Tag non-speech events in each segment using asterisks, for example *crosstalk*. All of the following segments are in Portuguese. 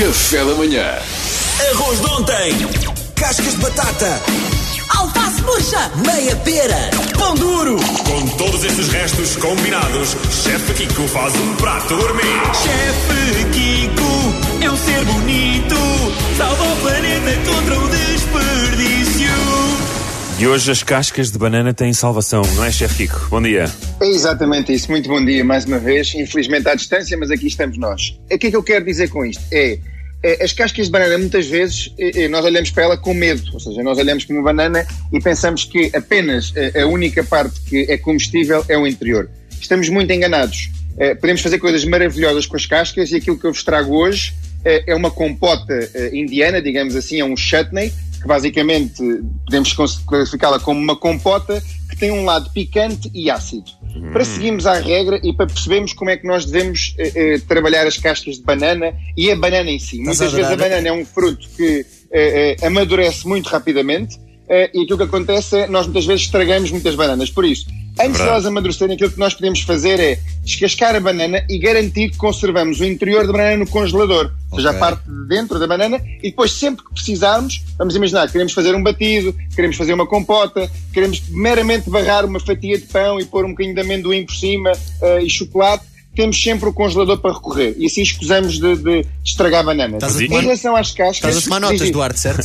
Café da manhã. Arroz de ontem. Cascas de batata. Alface murcha! Meia pera. Pão duro! Com todos estes restos combinados, Chefe Kiko faz um prato gourmet. Chefe Kiko é um ser bonito, salva o planeta contra o desperdício. E hoje as cascas de banana têm salvação, não é, chefe Kiko? Bom dia. É exatamente isso. Muito bom dia mais uma vez. Infelizmente à distância, mas aqui estamos nós. O que é que eu quero dizer com isto? É, as cascas de banana, muitas vezes, é, é, nós olhamos para ela com medo. Ou seja, nós olhamos para uma banana e pensamos que apenas a, única parte que é comestível é o interior. Estamos muito enganados. É, podemos fazer coisas maravilhosas com as cascas e aquilo que eu vos trago hoje é, é uma compota é, indiana, digamos assim, é um chutney, que basicamente podemos classificá-la como uma compota que tem um lado picante e ácido. Hum. Para seguirmos à regra e para percebermos como é que nós devemos eh, eh, trabalhar as cascas de banana e a banana em si. Estás Muitas a vezes a banana é um fruto que eh amadurece muito rapidamente e aquilo que acontece é nós muitas vezes estragamos muitas bananas. Por isso, Antes de elas amadurecerem, aquilo que nós podemos fazer é descascar a banana e garantir que conservamos o interior da banana no congelador, ou seja, a parte de dentro da banana, e depois, sempre que precisarmos, vamos imaginar, queremos fazer um batido, queremos fazer uma compota, queremos meramente barrar uma fatia de pão e pôr um bocadinho de amendoim por cima uh, e chocolate, temos sempre o congelador para recorrer e assim escusamos de, de estragar bananas. Estás a Em tomar- relação às cascas. Estás a tomar notas, Duarte, certo?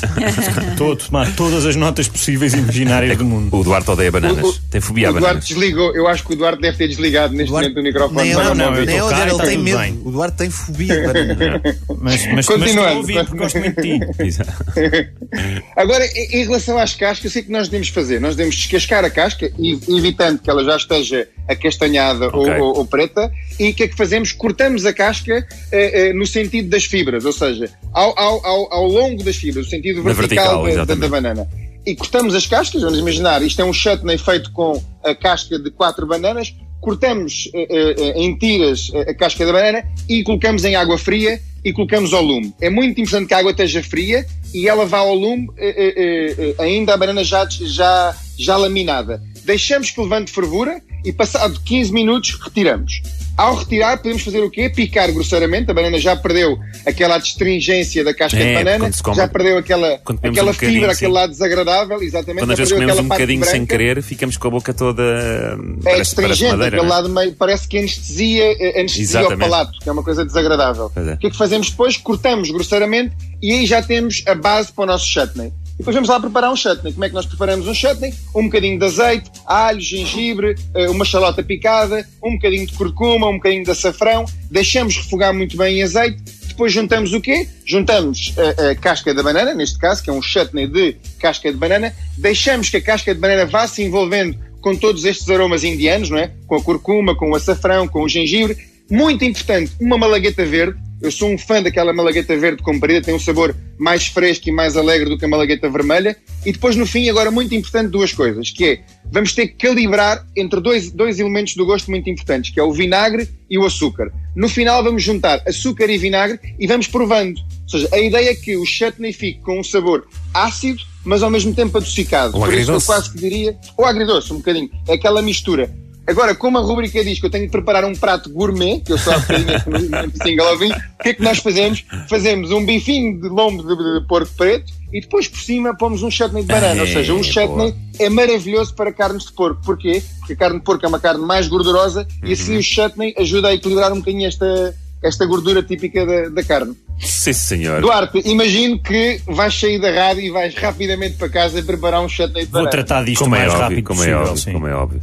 Estou a tomar todas as notas possíveis e imaginárias do mundo. O Duarte odeia bananas. O- o- Tem fobia a O Duarte bananas. desligou, eu acho que o Duarte deve ter desligado neste Duarte- momento o microfone. Não não, ele e tá tem medo. bem. O Duarte tem fobia de bananas. *laughs* Mas, mas, mas Continuando. porque gosto muito de ti. *laughs* *laughs* Agora, em relação às cascas, sei que nós devemos fazer. Nós devemos descascar a casca, evitando que ela já esteja acastanhada Ok. ou, ou- preta. E o que é que fazemos? Cortamos a casca eh, eh, no sentido das fibras, ou seja, ao, ao, ao, ao longo das fibras, no sentido vertical, vertical, da- da, da banana. E cortamos as cascas, vamos imaginar, isto é um chutney feito com a casca de quatro bananas, cortamos eh, em tiras a casca da banana e colocamos em água fria e colocamos ao lume. É muito importante que a água esteja fria e ela vá ao lume eh, ainda a banana já, já, já laminada. Deixamos que levante fervura e passado 15 minutos retiramos. Ao retirar podemos fazer o quê? Picar grosseiramente, a banana já perdeu aquela astringência da casca É, de banana, come- já perdeu aquela, aquela um fibra, aquele lado desagradável, exatamente. Quando às já vezes comemos aquela um bocadinho sem branca. querer, ficamos com a boca toda. É parece, astringente, aquele é? lado meio, parece que anestesia, eh, anestesia ao Exatamente. palato, que é uma coisa desagradável. É. O que é que fazemos depois? Cortamos grosseiramente e aí já temos a base para o nosso chutney. E depois vamos lá preparar um chutney. Como é que nós preparamos um chutney? Um bocadinho de azeite, alho, gengibre, eh, uma chalota picada, um bocadinho de curcuma, um bocadinho de açafrão. Deixamos refogar muito bem em azeite. Depois juntamos o quê? Juntamos a, a casca da banana, neste caso, que é um chutney de casca de banana. Deixamos que a casca de banana vá se envolvendo com todos estes aromas indianos, não é? Com a curcuma, com o açafrão, com o gengibre. Muito importante, uma malagueta verde. Eu sou um fã daquela malagueta verde comprida, tem um sabor mais fresco e mais alegre do que a malagueta vermelha. E depois, no fim, agora muito importante, duas coisas, que é, vamos ter que calibrar entre dois, dois elementos do gosto muito importantes, que é o vinagre e o açúcar. No final, vamos juntar açúcar e vinagre e vamos provando. Ou seja, a ideia é que o chutney fique com um sabor ácido, mas ao mesmo tempo adocicado. Ou Por isso eu quase que diria, ou agridoce, um bocadinho. É aquela mistura. Agora, como a rubrica diz que eu tenho que preparar um prato gourmet, que eu só aqui *laughs* no single ouvi, o que é que nós fazemos? Fazemos um bifinho de lombo de, de porco preto e depois por cima pomos um chutney de banana. Ou seja, um É, chutney é maravilhoso para carnes de porco. Porquê? Porque a carne de porco é uma carne mais gordurosa e assim o chutney ajuda a equilibrar um bocadinho esta, esta gordura típica da, da carne. Sim, senhor. Duarte, imagino que vais sair da rádio e vais rapidamente para casa preparar um chutney de Vou banana. tratar disto Como o é mais óbvio, rápido como é possível. óbvio, sim. como é óbvio.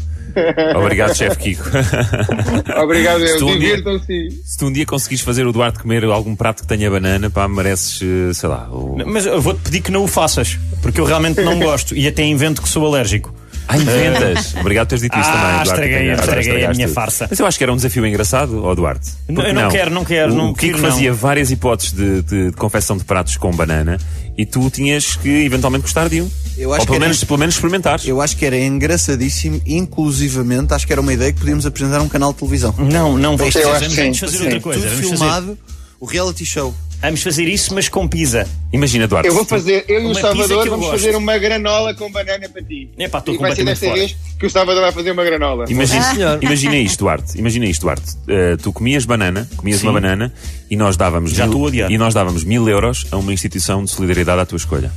Obrigado, chefe Kiko. Obrigado, eu. um Divirtam-se. Se tu um dia conseguires fazer o Duarte comer algum prato que tenha banana, pá, mereces, eh, sei lá. O... Mas eu vou-te pedir que não o faças, porque eu realmente não *laughs* gosto e até invento que sou alérgico. Ah, inventas! Obrigado por teres dito isso Ah, também. Duarte. estraguei, Agora estraguei a minha tudo. farsa. Mas eu acho que era um desafio engraçado, ó Duarte. Não, Porque eu não quero, não quero, O, não o Kiko não. fazia várias hipóteses de, de- de confecção de pratos com banana e tu tinhas que eventualmente gostar de um. Eu acho Ou que pelo era- menos, pelo menos experimentar. Eu acho que era engraçadíssimo, inclusivamente, acho que era uma ideia que podíamos apresentar um canal de televisão. Não, não, vamos Eu fazer, acho que vamos fazer outra coisa. Tudo Vamos fazer. filmado, o reality show. Vamos fazer isso, mas com pizza. Imagina, Duarte. Eu vou fazer, eu e o Salvador vamos gosto. fazer uma granola com banana para ti. Epá, estou e vai ser completamente desta fora. vez que o Salvador vai fazer uma granola. Imagina, senhor. imagina isto, Duarte. Imagina isto, Duarte. Eh, tu comias banana, comias Sim. uma banana e nós dávamos Já mil, estou e nós dávamos mil euros a uma instituição de solidariedade à tua escolha.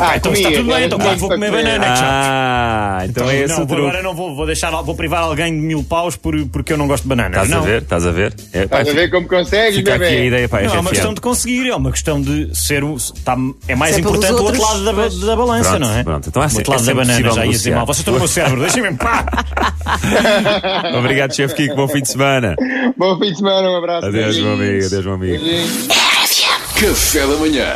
Ah, Então está tudo bem, então vou comer banana. Ah, então, é esse não, o vou- truque. agora não vou, vou deixar, vou privar alguém de mil paus por, porque eu não gosto de banana. Estás não. a ver? Estás a ver? É, pá, Estás a ver como consegues, Fica aqui a bebê? ideia para Não, é uma RFM. questão de conseguir, é uma questão de ser um. Tá, é mais é pelos importante o outro lado da, ba- da balança, Pronto, não é? pronto. Então é o assim- outro lado é da sempre banana possível já ia dizer negociar. mal. Vocês estão no meu cérebro, deixem-me em paz. *laughs* Obrigado, chefe Kiko. Bom fim de semana. Bom fim de semana, um abraço. Adeus, meu amigo. Adeus, meu amigo. Beijinhos. Café da manhã.